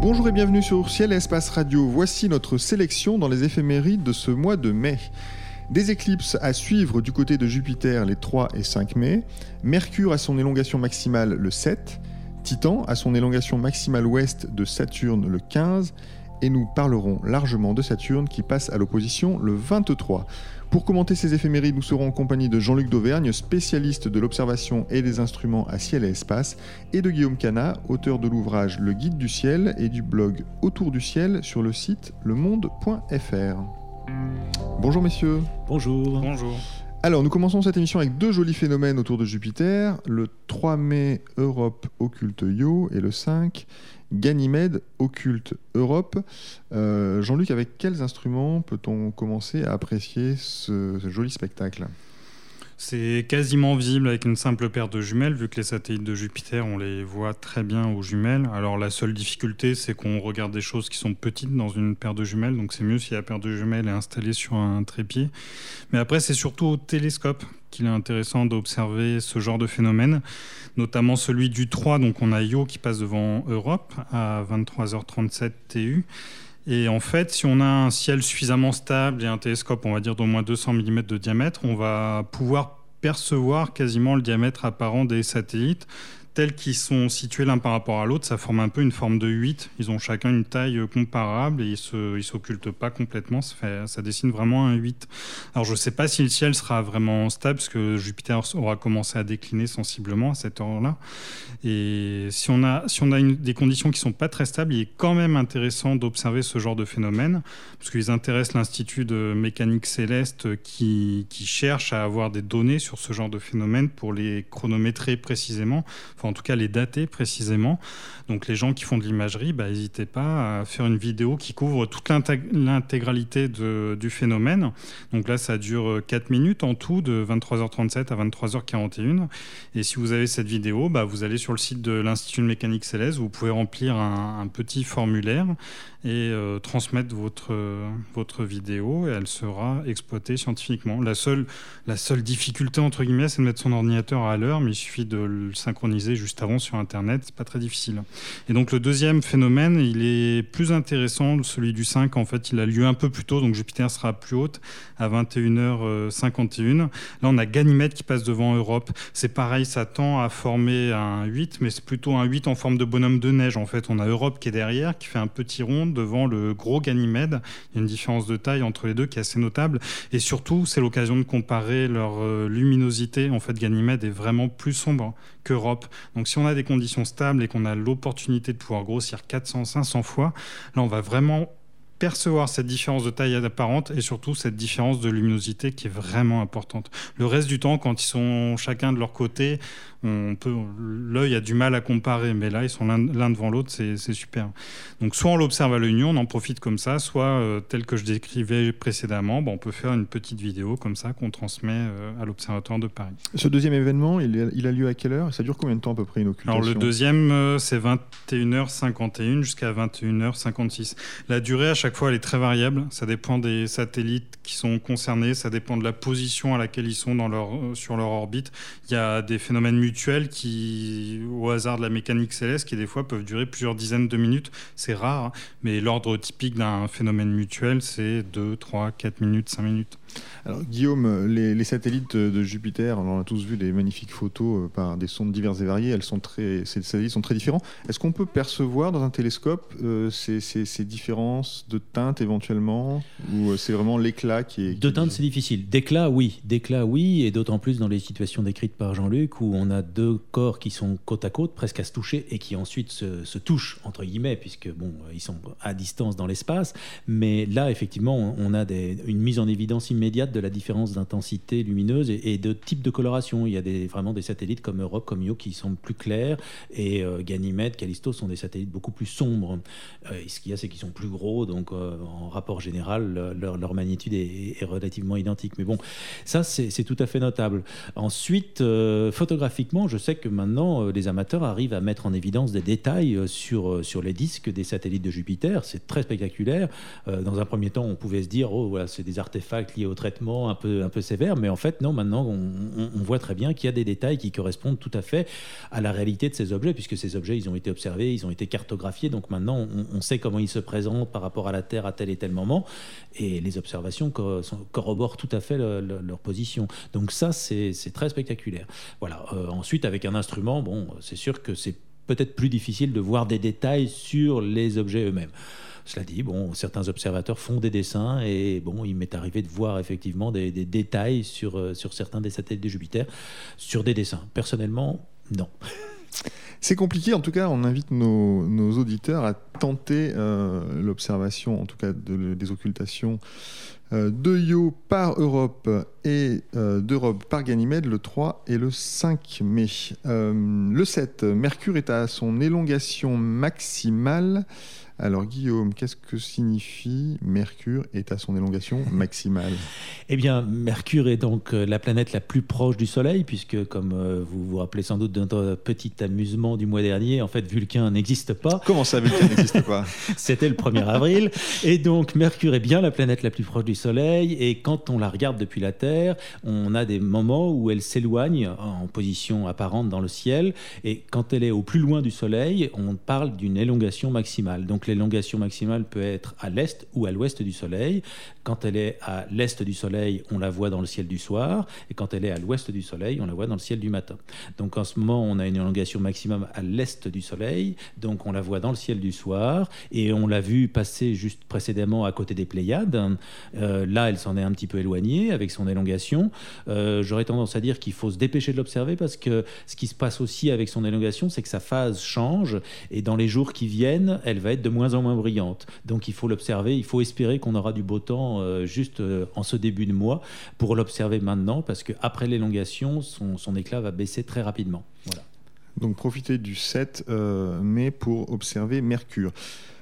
Bonjour et bienvenue sur Ciel Espace Radio. Voici notre sélection dans les éphémérides de ce mois de mai. Des éclipses à suivre du côté de Jupiter les 3 et 5 mai, Mercure à son élongation maximale le 7, Titan à son élongation maximale ouest de Saturne le 15, et nous parlerons largement de Saturne qui passe à l'opposition le 23. Pour commenter ces éphémérides, nous serons en compagnie de Jean-Luc Dauvergne, spécialiste de l'observation et des instruments à ciel et espace, et de Guillaume Cana, auteur de l'ouvrage Le Guide du ciel et du blog Autour du ciel sur le site lemonde.fr. Bonjour messieurs. Bonjour. Bonjour. Alors, nous commençons cette émission avec deux jolis phénomènes autour de Jupiter. Le 3 mai, Europe occulte Io, et le 5, Ganymède occulte Europe. Euh, Jean-Luc, avec quels instruments peut-on commencer à apprécier ce, ce joli spectacle? C'est quasiment visible avec une simple paire de jumelles, vu que les satellites de Jupiter, on les voit très bien aux jumelles. Alors la seule difficulté, c'est qu'on regarde des choses qui sont petites dans une paire de jumelles, donc c'est mieux si la paire de jumelles est installée sur un trépied. Mais après, c'est surtout au télescope qu'il est intéressant d'observer ce genre de phénomène, notamment celui du 3, donc on a Io qui passe devant Europe à 23h37 TU. Et en fait, si on a un ciel suffisamment stable et un télescope, on va dire d'au moins 200 mm de diamètre, on va pouvoir percevoir quasiment le diamètre apparent des satellites tels qu'ils sont situés l'un par rapport à l'autre, ça forme un peu une forme de 8. Ils ont chacun une taille comparable et ils ne s'occultent pas complètement. Ça, dessine vraiment un 8. Alors je ne sais pas si le ciel sera vraiment stable, parce que Jupiter aura commencé à décliner sensiblement à cette heure-là. Et si on a, si on a des conditions qui ne sont pas très stables, il est quand même intéressant d'observer ce genre de phénomène, parce qu'ils intéressent l'Institut de mécanique céleste qui, qui cherche à avoir des données sur ce genre de phénomène pour les chronométrer précisément. Enfin, en tout cas les dater précisément. Donc les gens qui font de l'imagerie, bah, n'hésitez pas à faire une vidéo qui couvre toute l'intégralité du phénomène. Donc là, ça dure 4 minutes en tout, de 23h37 à 23h41. Et si vous avez cette vidéo, bah, vous allez sur le site de l'Institut de mécanique céleste, vous pouvez remplir un, un petit formulaire et euh, transmettre votre, votre vidéo et elle sera exploitée scientifiquement. La seule, la seule difficulté, entre guillemets, c'est de mettre son ordinateur à l'heure, mais il suffit de le synchroniser juste avant sur Internet, c'est pas très difficile. Et donc le deuxième phénomène, il est plus intéressant, celui du 5, en fait, il a lieu un peu plus tôt, donc Jupiter sera plus haute, à 21h51. Là, on a Ganymède qui passe devant Europe. C'est pareil, ça tend à former un 8, mais c'est plutôt un 8 en forme de bonhomme de neige. En fait, on a Europe qui est derrière, qui fait un petit rond devant le gros Ganymède. Il y a une différence de taille entre les deux qui est assez notable. Et surtout, c'est l'occasion de comparer leur euh, luminosité. En fait, Ganymède est vraiment plus sombre Donc si on a des conditions stables et qu'on a l'opportunité de pouvoir grossir 400, 500 fois, là, on va vraiment percevoir cette différence de taille apparente et surtout cette différence de luminosité qui est vraiment importante. Le reste du temps, quand ils sont chacun de leur côté, on peut, l'œil a du mal à comparer, mais là, ils sont l'un devant l'autre, c'est super. Donc, soit on l'observe à nu, on en profite comme ça, soit euh, tel que je décrivais précédemment, on peut faire une petite vidéo comme ça qu'on transmet euh, à l'Observatoire de Paris. Ce deuxième événement, il a, il a, lieu à quelle heure? Ça dure combien de temps à peu près une occultation? Alors, le deuxième, euh, c'est 21h51 jusqu'à 21h56. La durée, à chaque fois, elle est très variable. Ça dépend des satellites qui sont concernés, ça dépend de la position à laquelle ils sont dans leur, sur leur orbite. Il y a des phénomènes mutuelles qui, au hasard de la mécanique céleste, qui des fois peuvent durer plusieurs dizaines de minutes. C'est rare, hein. mais l'ordre typique d'un phénomène mutuel, c'est 2, 3, 4 minutes, 5 minutes. Alors Guillaume, les, satellites de Jupiter, on a tous vu des magnifiques photos euh, par des sondes diverses et variées, elles sont très, ces satellites sont très différents. Est-ce qu'on peut percevoir dans un télescope euh, ces, différences de teintes éventuellement Ou euh, c'est vraiment l'éclat qui est... de teintes, c'est difficile. D'éclat, oui. D'éclat, oui. Et d'autant plus dans les situations décrites par Jean-Luc, où on a deux corps qui sont côte à côte, presque à se toucher, et qui ensuite se, se touchent, entre guillemets, puisque bon, ils sont à distance dans l'espace. Mais là, effectivement, on a des, une mise en évidence immédiate de la différence d'intensité lumineuse et, de type de coloration. Il y a des, vraiment des satellites comme Europe, comme Io qui sont plus clairs et euh, Ganymède, Callisto sont des satellites beaucoup plus sombres. Euh, ce qu'il y a, c'est qu'ils sont plus gros, donc donc en rapport général, leur, magnitude est, relativement identique. Mais bon, ça, c'est tout à fait notable. Ensuite, photographiquement, je sais que maintenant, les amateurs arrivent à mettre en évidence des détails sur, sur les disques des satellites de Jupiter. C'est très spectaculaire. dans un premier temps, on pouvait se dire, oh, voilà, c'est des artefacts liés au traitement un peu, un peu sévère, mais en fait, non, maintenant, on, on voit très bien qu'il y a des détails qui correspondent tout à fait à la réalité de ces objets, puisque ces objets, ils ont été observés, ils ont été cartographiés, donc maintenant, on, sait comment ils se présentent par rapport à la Terre à tel et tel moment, et les observations corroborent tout à fait leur position. Donc ça, c'est très spectaculaire. Voilà. Euh, ensuite, avec un instrument, bon, c'est sûr que c'est peut-être plus difficile de voir des détails sur les objets eux-mêmes. Cela dit, bon, certains observateurs font des dessins et bon, il m'est arrivé de voir effectivement des, détails sur, euh, sur certains des satellites de Jupiter, sur des dessins. Personnellement, non. C'est compliqué, en tout cas, on invite nos, auditeurs à tenter euh, l'observation, en tout cas des occultations euh, de Io par Europe et d'Europe par Ganymède le 3 et le 5 mai. le 7, Mercure est à son élongation maximale alors Guillaume, qu'est-ce que signifie Mercure est à son élongation maximale? Eh bien, Mercure est donc euh, la planète la plus proche du Soleil, puisque comme euh, vous vous rappelez sans doute d'un petit amusement du mois dernier, en fait Vulcain n'existe pas. Comment ça Vulcain n'existe pas? C'était le 1er avril. Et donc Mercure est bien la planète la plus proche du Soleil, et quand on la regarde depuis la Terre, on a des moments où elle s'éloigne en position apparente dans le ciel, et quand elle est au plus loin du Soleil, on parle d'une élongation maximale. Donc l'élongation maximale peut être à l'est ou à l'ouest du Soleil. Quand elle est à l'est du Soleil, on la voit dans le ciel du soir, et quand elle est à l'ouest du Soleil, on la voit dans le ciel du matin. Donc en ce moment, on a une élongation maximum à l'est du Soleil, donc on la voit dans le ciel du soir, et on l'a vu passer juste précédemment à côté des Pléiades. Euh, là, elle s'en est un petit peu éloignée avec son élongation. Euh, j'aurais tendance à dire qu'il faut se dépêcher de l'observer parce que ce qui se passe aussi avec son élongation, c'est que sa phase change, et dans les jours qui viennent, elle va être de moins en moins brillante. Donc il faut l'observer, il faut espérer qu'on aura du beau temps euh, juste euh, en ce début de mois pour l'observer maintenant, parce qu'après l'élongation, son, éclat va baisser très rapidement. Voilà. Donc profitez du 7 euh, mai pour observer Mercure.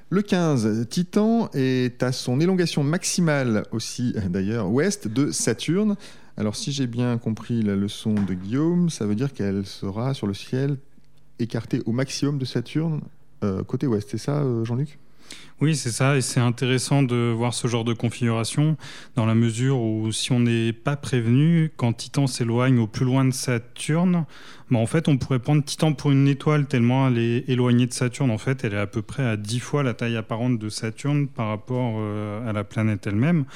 Le 15, Titan est à son élongation maximale aussi, d'ailleurs, ouest de Saturne. Alors si j'ai bien compris la leçon de Guillaume, ça veut dire qu'elle sera sur le ciel écartée au maximum de Saturne euh, côté ouest. C'est ça, euh, Jean-Luc? Oui, c'est ça, et c'est intéressant de voir ce genre de configuration dans la mesure où si on n'est pas prévenu, quand Titan s'éloigne au plus loin de Saturne, bah, en fait on pourrait prendre Titan pour une étoile tellement elle est éloignée de Saturne. En fait, elle est à peu près à 10 fois la taille apparente de Saturne par rapport euh, à la planète elle-même.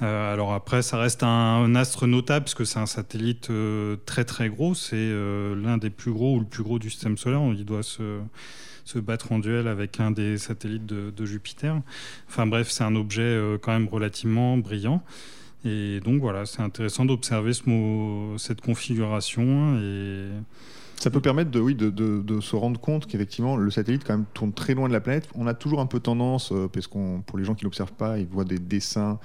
alors après, ça reste un, astre notable parce que c'est un satellite très très gros, c'est l'un des plus gros ou le plus gros du système solaire. Il doit se se battre en duel avec un des satellites de, Jupiter. Enfin bref, c'est un objet euh, quand même relativement brillant. Et donc voilà, c'est intéressant d'observer ce cette configuration et ça peut permettre de, oui, de, de, se rendre compte qu'effectivement, le satellite quand même tourne très loin de la planète. On a toujours un peu tendance, euh, parce qu'on, pour les gens qui l'observent pas, ils voient des dessins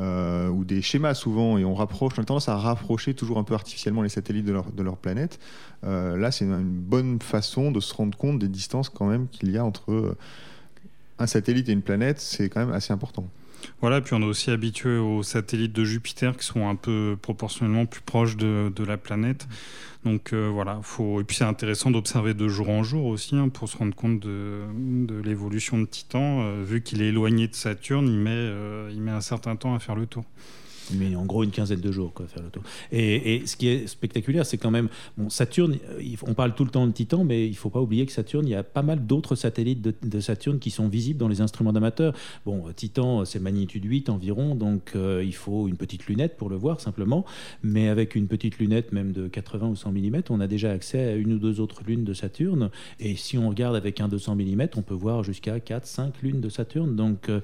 euh, ou des schémas souvent, et on rapproche. On a tendance à rapprocher toujours un peu artificiellement les satellites de leur, de leur planète. Euh, là, c'est une, bonne façon de se rendre compte des distances quand même qu'il y a entre un satellite et une planète. C'est quand même assez important. Voilà, puis on est aussi habitué aux satellites de Jupiter qui sont un peu proportionnellement plus proches de, la planète. Donc euh, voilà, faut... et puis c'est intéressant d'observer de jour en jour aussi hein, pour se rendre compte de, de l'évolution de Titan. Euh, vu qu'il est éloigné de Saturne, il met, euh, il met un certain temps à faire le tour mais en gros une quinzaine de jours, quoi, faire le tour. Et, ce qui est spectaculaire, c'est quand même, bon, Saturne, on parle tout le temps de Titan, mais il ne faut pas oublier que Saturne, il y a pas mal d'autres satellites de, Saturne qui sont visibles dans les instruments d'amateurs. Bon, Titan, c'est magnitude 8 environ, donc euh, il faut une petite lunette pour le voir simplement, mais avec une petite lunette même de 80 ou 100 mm, on a déjà accès à une ou deux autres lunes de Saturne, et si on regarde avec un 200 mm, on peut voir jusqu'à 4, 5 lunes de Saturne, donc euh,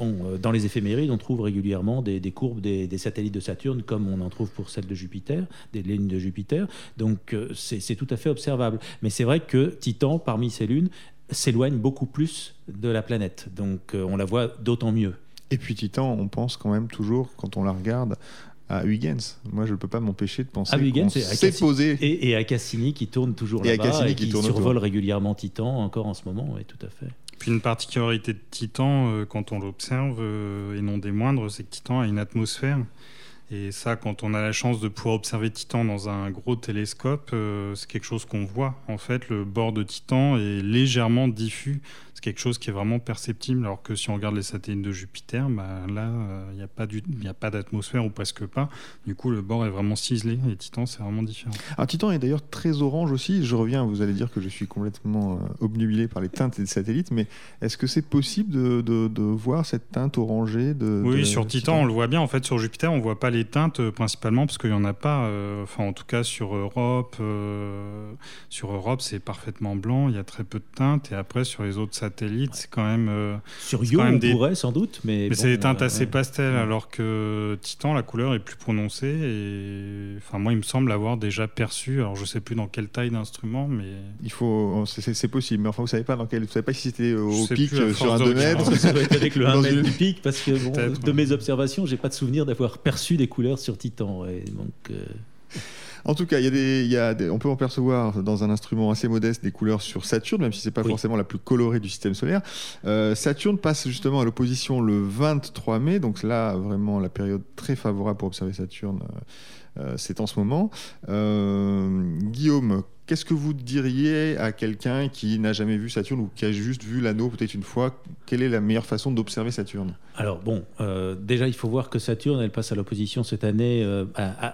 euh, dans les éphémérides, on trouve régulièrement des, courbes des, satellites de Saturne, comme on en trouve pour celles de Jupiter, des lunes de Jupiter. Donc euh, c'est tout à fait observable. Mais c'est vrai que Titan, parmi ces lunes, s'éloigne beaucoup plus de la planète. Donc euh, on la voit d'autant mieux. Et puis Titan, on pense quand même toujours, quand on la regarde, à Huygens. Moi, je ne peux pas m'empêcher de penser qu'on s'est posé. Et, à Cassini qui tourne toujours là-bas et, qui, survole régulièrement Titan encore en ce moment. Oui, tout à fait. Une particularité de Titan, quand on l'observe, et non des moindres, c'est que Titan a une atmosphère. Et ça, quand on a la chance de pouvoir observer Titan dans un gros télescope, c'est quelque chose qu'on voit. En fait, le bord de Titan est légèrement diffus c'est quelque chose qui est vraiment perceptible. Alors que si on regarde les satellites de Jupiter, bah, là, il euh, n'y a pas d'atmosphère ou presque pas. Du coup, le bord est vraiment ciselé et Titan, c'est vraiment différent. Alors, Titan est d'ailleurs très orange aussi. Je reviens, vous allez dire que je suis complètement euh, obnubilé par les teintes des satellites, mais est-ce que c'est possible de, voir cette teinte orangée de, Oui, sur Titan, on le voit bien. En fait, sur Jupiter, on ne voit pas les teintes euh, principalement parce qu'il n'y en a pas. enfin, en tout cas, sur Europe, sur Europe, c'est parfaitement blanc. Il y a très peu de teintes. Et après, sur les autres satellites, satellite, c'est quand même. Euh, Sur Io, on pourrait sans doute, mais. Mais c'est des teintes euh, assez pastel, alors que Titan, la couleur est plus prononcée. Et enfin, moi, il me semble avoir déjà perçu. Alors, je sais plus dans quelle taille d'instrument, mais. Il faut, c'est possible, mais enfin, vous savez pas dans quel, vous savez pas si c'était au pic sur un 2 mètres. Ça doit être avec le 1 mètre du pic, parce que de mes observations, j'ai pas de souvenir d'avoir perçu des couleurs sur Titan. Donc. Euh, en tout cas, il y a des, il y a on peut en percevoir dans un instrument assez modeste des couleurs sur Saturne, même si c'est pas forcément la plus colorée du système solaire. Euh, Saturne passe justement à l'opposition le 23 mai, donc là vraiment la période très favorable pour observer Saturne. Euh, c'est en ce moment. Guillaume, Qu'est-ce que vous diriez à quelqu'un qui n'a jamais vu Saturne ou qui a juste vu l'anneau peut-être une fois? Quelle est la meilleure façon d'observer Saturne? Alors bon, euh, déjà il faut voir que Saturne, elle passe à l'opposition cette année euh,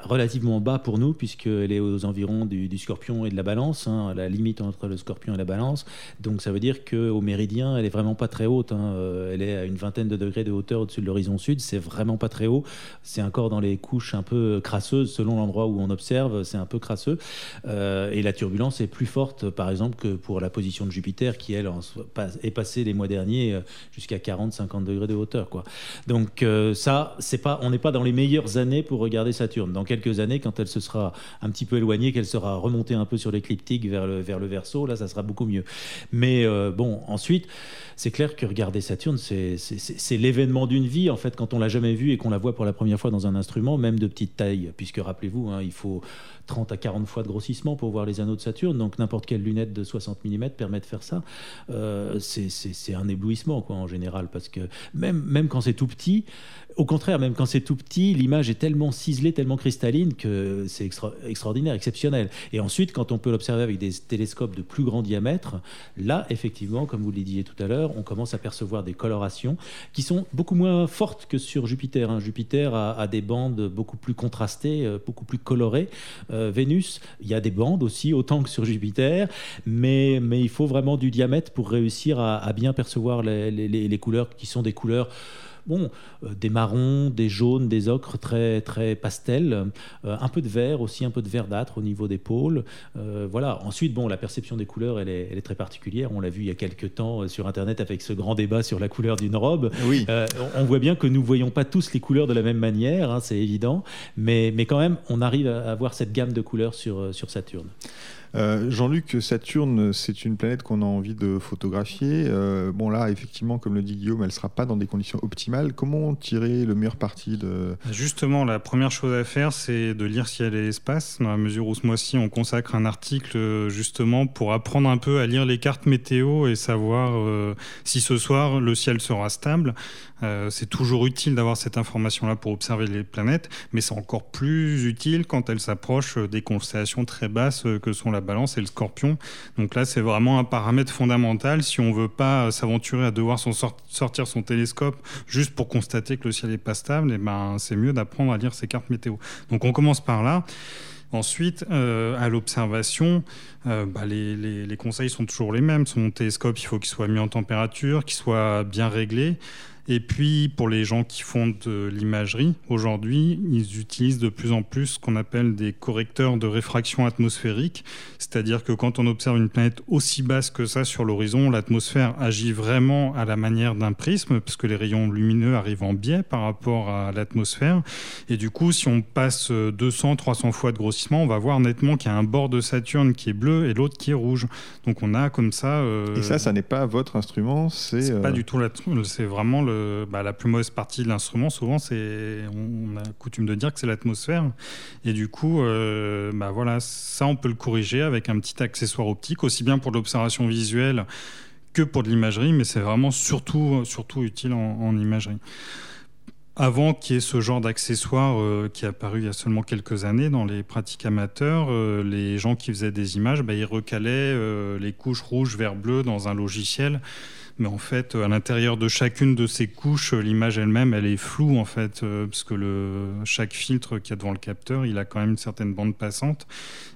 relativement bas pour nous puisqu'elle est aux environs du, Scorpion et de la Balance, hein, la limite entre le Scorpion et la Balance. Donc ça veut dire qu'au méridien, elle est vraiment pas très haute. Hein. Euh, elle est à une vingtaine de degrés de hauteur au-dessus de l'horizon sud. C'est vraiment pas très haut. C'est encore dans les couches un peu crasseuses selon l'endroit où on observe. C'est un peu crasseux. et la turbulence est plus forte, par exemple, que pour la position de Jupiter, qui, elle, est passée les mois derniers euh, jusqu'à 40-50 degrés de hauteur. Donc euh, ça, pas, on n'est pas dans les meilleures années pour regarder Saturne. Dans quelques années, quand elle se sera un petit peu éloignée, qu'elle sera remontée un peu sur l'écliptique vers le, vers verso, là, ça sera beaucoup mieux. Mais euh, bon, ensuite, c'est clair que regarder Saturne, c'est l'événement d'une vie, en fait, quand on l'a jamais vu et qu'on la voit pour la première fois dans un instrument, même de petite taille, puisque rappelez-vous, hein, il faut 30 à 40 fois de grossissement pour voir les anneaux de Saturne, donc n'importe quelle lunette de 60 mm permet de faire ça. Euh, c'est un éblouissement, quoi, en général, parce que même, même quand c'est tout petit, au contraire, même quand c'est tout petit, l'image est tellement ciselée, tellement cristalline que c'est extraordinaire, exceptionnel. Et ensuite, quand on peut l'observer avec des télescopes de plus grand diamètre, là, effectivement, comme vous le disiez tout à l'heure, on commence à percevoir des colorations qui sont beaucoup moins fortes que sur Jupiter. Hein. Jupiter a, des bandes beaucoup plus contrastées, euh, beaucoup plus colorées. Euh, Vénus, il y a des bandes aussi, autant que sur Jupiter, mais, il faut vraiment du diamètre pour réussir à, bien percevoir les couleurs qui sont des couleurs bon, euh, des marrons, des jaunes, des ocres très, très pastels, euh, un peu de vert aussi, un peu de verdâtre au niveau des pôles. Euh, voilà. Ensuite, bon, la perception des couleurs, elle est, elle est très particulière. On l'a vu il y a quelques temps sur Internet avec ce grand débat sur la couleur d'une robe. Oui. on voit bien que nous ne voyons pas tous les couleurs de la même manière, hein, c'est évident, mais, mais quand même, on arrive à avoir cette gamme de couleurs sur, sur Saturne. Euh, Jean-Luc, Saturne, c'est une planète qu'on a envie de photographier. Euh, bon, là, effectivement, comme le dit Guillaume, elle ne sera pas dans des conditions optimales. Comment tirer le meilleur parti de. Justement, la première chose à faire, c'est de lire ciel et espace, dans la mesure où ce mois-ci, on consacre un article justement pour apprendre un peu à lire les cartes météo et savoir euh, si ce soir le ciel sera stable. Euh, c'est toujours utile d'avoir cette information-là pour observer les planètes, mais c'est encore plus utile quand elles s'approchent des constellations très basses que sont la balance et le scorpion. Donc là, c'est vraiment un paramètre fondamental si on veut pas s'aventurer à devoir sortir son télescope juste pour constater que le ciel est pas stable, et eh ben, c'est mieux d'apprendre à lire ces cartes météo. Donc on commence par là. Ensuite, euh, à l'observation, euh, bah, les, conseils sont toujours les mêmes. Son télescope, il faut qu'il soit mis en température, qu'il soit bien réglé. Et puis, pour les gens qui font de l'imagerie, aujourd'hui, ils utilisent de plus en plus ce qu'on appelle des correcteurs de réfraction atmosphérique. C'est-à-dire que quand on observe une planète aussi basse que ça sur l'horizon, l'atmosphère agit vraiment à la manière d'un prisme, parce que les rayons lumineux arrivent en biais par rapport à l'atmosphère. Et du coup, si on passe 200, 300 fois de grossissement, on va voir nettement qu'il y a un bord de Saturne qui est bleu et l'autre qui est rouge. Donc on a comme ça. Euh, et ça, ça n'est pas votre instrument, c'est. pas euh, du tout là c'est vraiment le bah, la plus mauvaise partie de l'instrument, souvent, c'est, on, a coutume de dire que c'est l'atmosphère. Et du coup, euh, bah, voilà, ça, on peut le corriger avec un petit accessoire optique, aussi bien pour l'observation visuelle que pour de l'imagerie, mais c'est vraiment surtout, surtout utile en, imagerie. Avant qu'il y ait ce genre d'accessoire euh, qui est apparu il y a seulement quelques années dans les pratiques amateurs, euh, les gens qui faisaient des images, bah, ils recalaient euh, les couches rouges, vert, bleu dans un logiciel mais en fait, à l'intérieur de chacune de ces couches, l'image elle-même, elle est floue en fait, euh, parce que chaque filtre qu'il y a devant le capteur, il a quand même une certaine bande passante,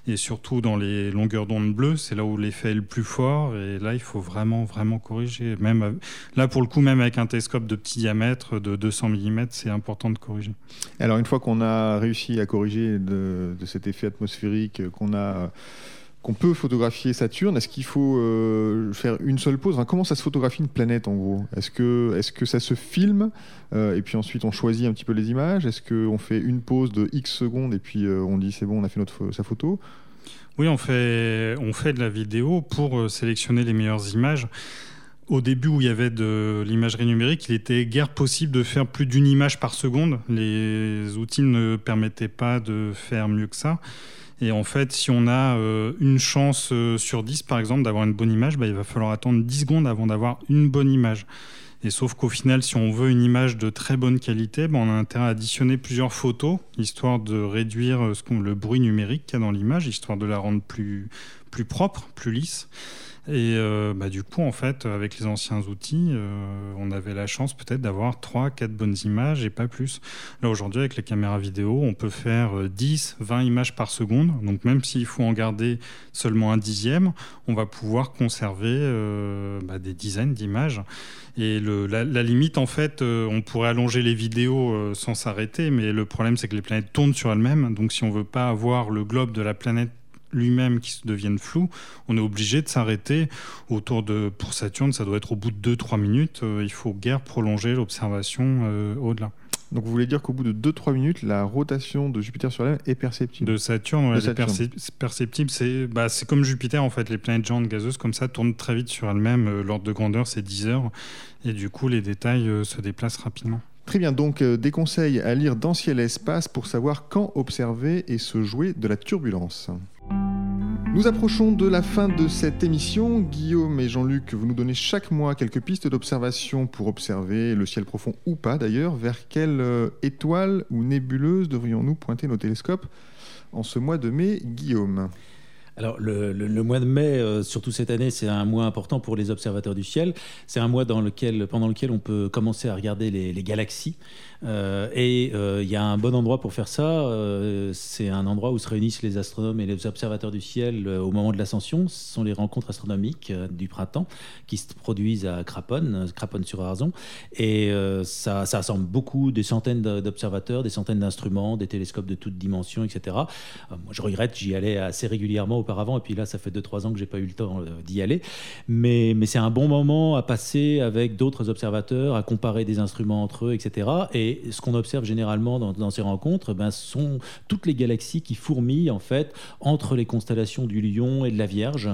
et surtout dans les longueurs d'onde bleues, c'est là où l'effet est le plus fort, et là, il faut vraiment, vraiment corriger. Même là, pour le coup, même avec un télescope de petit diamètre de 200 mm, c'est important de corriger. Alors, une fois qu'on a réussi à corriger de cet effet atmosphérique, qu'on a qu'on peut photographier Saturne, est-ce qu'il faut euh, faire une seule pause Comment ça se photographie une planète en gros? Est-ce que, est que ça se filme euh, et puis ensuite on choisit un petit peu les images? Est-ce qu'on fait une pause de X secondes et puis euh, on dit c'est bon, on a fait notre, sa photo? Oui, on fait, on fait de la vidéo pour sélectionner les meilleures images. Au début où il y avait de l'imagerie numérique, il était guère possible de faire plus d'une image par seconde. Les outils ne permettaient pas de faire mieux que ça. Et en fait, si on a euh, une chance euh, sur 10, par exemple, d'avoir une bonne image, bah, il va falloir attendre 10 secondes avant d'avoir une bonne image. Et sauf qu'au final, si on veut une image de très bonne qualité, bah, on a intérêt à additionner plusieurs photos, histoire de réduire euh, le bruit numérique qu'il y a dans l'image, histoire de la rendre plus, plus propre, plus lisse. Et euh, bah, du coup, en fait, avec les anciens outils, euh, on avait la chance peut-être d'avoir 3, 4 bonnes images et pas plus. Là, aujourd'hui, avec les caméras vidéo, on peut faire 10, euh, 20 images par seconde. Donc, même s'il faut en garder seulement un dixième, on va pouvoir conserver bah, des dizaines d'images. Et la, la, limite, en fait, on pourrait allonger les vidéos sans s'arrêter, mais le problème, c'est que les planètes tournent sur elles-mêmes. Donc, si on veut pas avoir le globe de la planète lui-même qui se deviennent flous, on est obligé de s'arrêter autour de, pour Saturne, ça doit être au bout de 2-3 minutes, euh, il faut guère prolonger l'observation euh, au-delà. Donc vous voulez dire qu'au bout de 2-3 minutes, la rotation de Jupiter sur elle est perceptible? De Saturne, ouais, est perceptible. C'est bah, comme Jupiter en fait, les planètes géantes gazeuses comme ça tournent très vite sur elles-mêmes, euh, l'ordre de grandeur c'est 10 heures, et du coup les détails se déplacent rapidement. Très bien, donc des conseils à lire dans Ciel et Espace pour savoir quand observer et se jouer de la turbulence. Nous approchons de la fin de cette émission. Guillaume et Jean-Luc, vous nous donnez chaque mois quelques pistes d'observation pour observer le ciel profond ou pas d'ailleurs. Vers quelle euh, étoile ou nébuleuse devrions-nous pointer nos télescopes en ce mois de mai, Guillaume? Alors le, mois de mai, euh, surtout cette année, c'est un mois important pour les observateurs du ciel. C'est un mois dans lequel, pendant lequel on peut commencer à regarder les galaxies. Euh, et euh, il y a un bon endroit pour faire ça. Euh, c'est un endroit où se réunissent les astronomes et les observateurs du ciel au moment de l'ascension. Ce sont les rencontres astronomiques du printemps qui se produisent à Craponne, Craponne-sur-Arzon. Et ça, ça rassemble beaucoup, des centaines d'observateurs, des centaines d'instruments, des télescopes de toutes dimensions, etc. moi, je regrette, j'y allais assez régulièrement auparavant. Et puis là, ça fait 2-3 ans que j'ai pas eu le temps d'y aller. Mais, c'est un bon moment à passer avec d'autres observateurs, à comparer des instruments entre eux, etc. Et et ce qu'on observe généralement dans, ces rencontres, ben, sont toutes les galaxies qui fourmillent en fait entre les constellations du Lion et de la Vierge,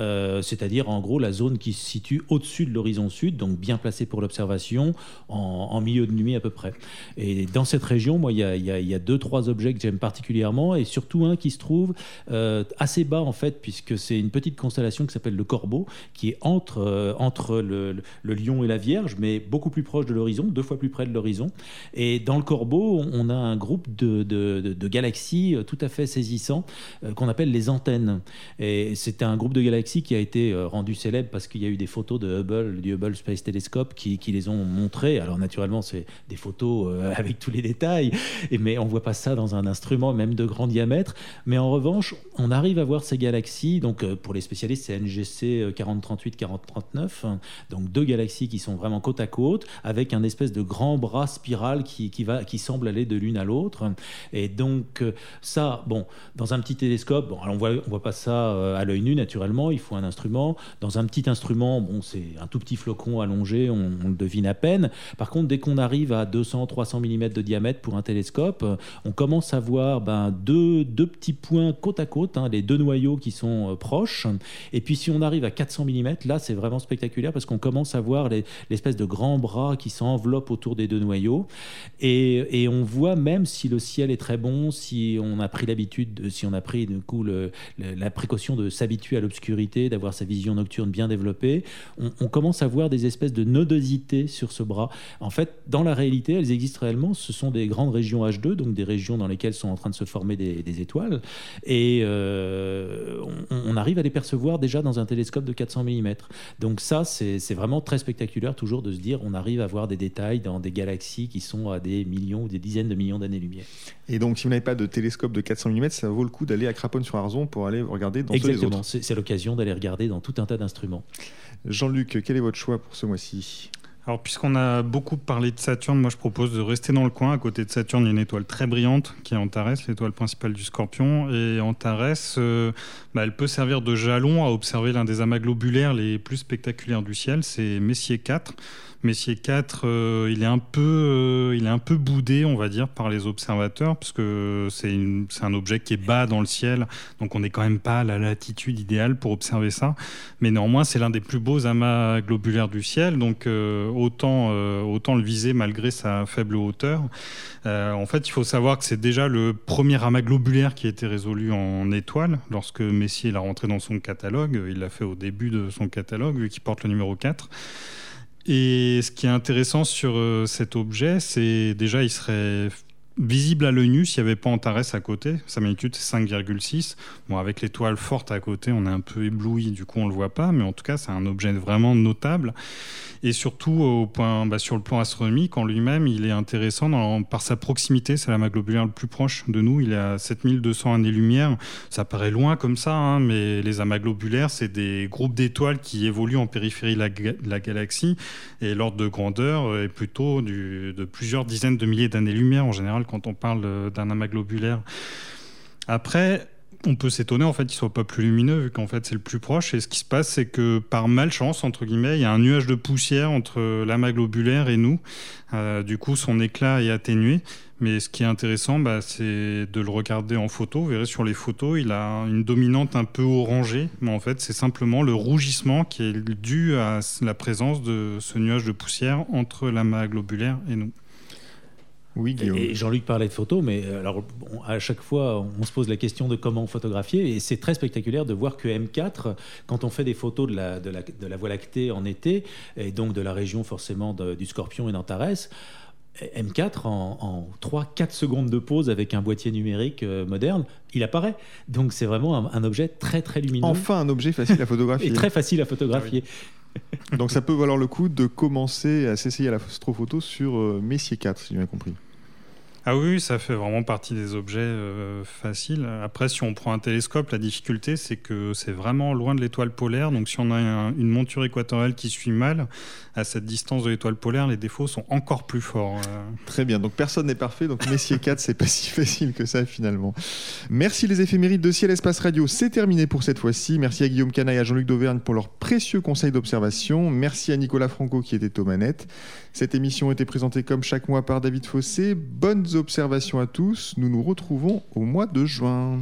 euh, c'est-à-dire en gros la zone qui se situe au-dessus de l'horizon sud, donc bien placée pour l'observation, en, milieu de nuit à peu près. Et dans cette région, moi, il y a, deux, trois objets que j'aime particulièrement, et surtout un qui se trouve euh, assez bas en fait, puisque c'est une petite constellation qui s'appelle le Corbeau, qui est entre, euh, entre le, le Lion et la Vierge, mais beaucoup plus proche de l'horizon, deux fois plus près de l'horizon. Et dans le Corbeau, on a un groupe de, galaxies euh, tout à fait saisissant euh, qu'on appelle les antennes. Et c'est un groupe de galaxies qui a été euh, rendu célèbre parce qu'il y a eu des photos de Hubble, du Hubble Space Telescope, qui, les ont montrées. Alors naturellement, c'est des photos avec tous les détails, mais on voit pas ça dans un instrument même de grand diamètre. Mais en revanche, on arrive à voir ces galaxies. Donc pour les spécialistes, c'est NGC 4038, 4039. Donc deux galaxies qui sont vraiment côte à côte, avec un espèce de grand bras spiral qui, qui, va, qui semble aller de l'une à l'autre. Et donc, euh, ça, bon, dans un petit télescope, bon, on voit, on voit pas ça euh, à l'œil nu, naturellement, il faut un instrument. Dans un petit instrument, bon, c'est un tout petit flocon allongé, on, le devine à peine. Par contre, dès qu'on arrive à 200, 300 mm de diamètre pour un télescope, on commence à voir ben, deux, deux petits points côte à côte, hein, les deux noyaux qui sont proches. Et puis si on arrive à 400 mm, là c'est vraiment spectaculaire parce qu'on commence à voir l'espèce de grands bras qui s'enveloppent autour des deux noyaux. Et, on voit même si le ciel est très bon, si on a pris l'habitude, si on a pris du coup la précaution de s'habituer à l'obscurité, d'avoir sa vision nocturne bien développée, on, on, commence à voir des espèces de nodosité sur ce bras. En fait, dans la réalité, elles existent réellement. Ce sont des grandes régions H2, donc des régions dans lesquelles sont en train de se former des, étoiles. Et euh, on, arrive à les percevoir déjà dans un télescope de 400 mm. Donc ça, c'est vraiment très spectaculaire toujours de se dire on arrive à voir des détails dans des galaxies qui sont à des millions ou des dizaines de millions d'années-lumière. Et donc, si vous n'avez pas de télescope de 400 mm, ça vaut le coup d'aller à Craponne-sur-Arzon pour aller regarder dans tous les autres. C'est l'occasion d'aller regarder dans tout un tas d'instruments. Jean-Luc, quel est votre choix pour ce mois-ci? Alors, puisqu'on a beaucoup parlé de Saturne, moi je propose de rester dans le coin. À côté de Saturne, il y a une étoile très brillante qui est Antares, l'étoile principale du Scorpion. Et Antares, euh, bah, elle peut servir de jalon à observer l'un des amas globulaires les plus spectaculaires du ciel, c'est Messier 4. Messier 4, euh, il, est un peu, euh, il est un peu boudé, on va dire, par les observateurs, parce que c'est un objet qui est bas dans le ciel, donc on n'est quand même pas à la latitude idéale pour observer ça. Mais néanmoins, c'est l'un des plus beaux amas globulaires du ciel, donc euh, autant, autant le viser malgré sa faible hauteur. en fait, il faut savoir que c'est déjà le premier amas globulaire qui a été résolu en étoile, lorsque Messier l'a rentré dans son catalogue. Il l'a fait au début de son catalogue, vu qu'il porte le numéro 4. Et ce qui est intéressant sur euh, cet objet, c'est déjà, il serait visible à l'œil nu s'il n'y avait pas Antares à côté. Sa magnitude, c'est 5,6. Bon, avec l'étoile forte à côté, on est un peu ébloui, du coup, on ne le voit pas. Mais en tout cas, c'est un objet vraiment notable. Et surtout, au point, bah, sur le plan astronomique, en lui-même, il est intéressant par sa proximité. C'est la globulaire le plus proche de nous. Il est à 7200 années-lumière. Ça paraît loin comme ça, hein, mais les amas globulaires, c'est des groupes d'étoiles qui évoluent en périphérie de la, galaxie. Et l'ordre de grandeur est plutôt de plusieurs dizaines de milliers d'années-lumière en général quand on parle d'un amas globulaire. Après, on peut s'étonner en fait qu'il soit pas plus lumineux vu qu'en fait c'est le plus proche. Et ce qui se passe c'est que par malchance entre guillemets il y a un nuage de poussière entre l'amas globulaire et nous. Euh, du coup son éclat est atténué. Mais ce qui est intéressant bah, c'est de le regarder en photo. Vous verrez sur les photos il a une dominante un peu orangée. Mais en fait c'est simplement le rougissement qui est dû à la présence de ce nuage de poussière entre l'amas globulaire et nous oui, Et Jean-Luc parlait de photos, mais euh, alors à chaque fois, on se pose la question de comment photographier, et c'est très spectaculaire de voir que M4, quand on fait des photos de la, de la, Voie lactée en été, et donc de la région forcément du Scorpion et d'Antares, M4, en, 3-4 secondes de pause avec un boîtier numérique euh, moderne, il apparaît. Donc c'est vraiment un, objet très très lumineux. Enfin un objet facile à photographier. et très facile à photographier. Donc ça peut valoir le coup de commencer à s'essayer à l'astrophoto sur euh, Messier 4, si j'ai bien compris. Ah oui, ça fait vraiment partie des objets euh, faciles. Après, si on prend un télescope, la difficulté, c'est que c'est vraiment loin de l'étoile polaire. Donc, si on a une monture équatoriale qui suit mal, à cette distance de l'étoile polaire, les défauts sont encore plus forts. Euh. Très bien. Donc, personne n'est parfait. Donc, Messier 4, c'est pas si facile que ça, finalement. Merci les éphémérides de Ciel Espace Radio. C'est terminé pour cette fois-ci. Merci à Guillaume Canaille et à Jean-Luc Dauvergne pour leurs précieux conseils d'observation. Merci à Nicolas Franco qui était aux manettes. Cette émission été présentée comme chaque mois par David Fossé. Bonnes observations à tous. Nous nous retrouvons au mois de juin.